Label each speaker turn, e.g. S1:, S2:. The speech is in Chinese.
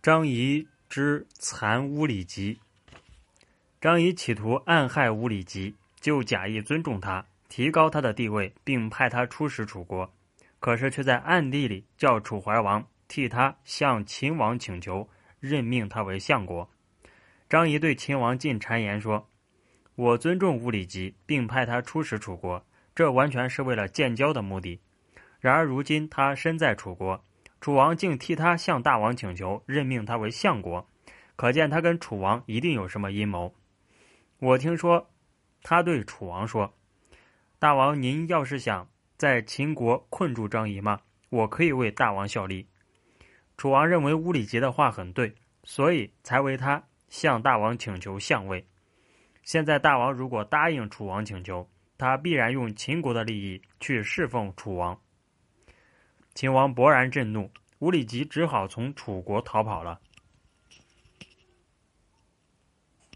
S1: 张仪之残乌里吉。张仪企图暗害乌里吉，就假意尊重他，提高他的地位，并派他出使楚国。可是却在暗地里叫楚怀王替他向秦王请求，任命他为相国。张仪对秦王进谗言说：“我尊重乌里吉，并派他出使楚国，这完全是为了建交的目的。然而如今他身在楚国，楚王竟替他向大王请求任命他为相国，可见他跟楚王一定有什么阴谋。我听说，他对楚王说：‘大王，您要是想……’”在秦国困住张仪吗？我可以为大王效力。楚王认为乌里吉的话很对，所以才为他向大王请求相位。现在大王如果答应楚王请求，他必然用秦国的利益去侍奉楚王。秦王勃然震怒，乌里吉只好从楚国逃跑了。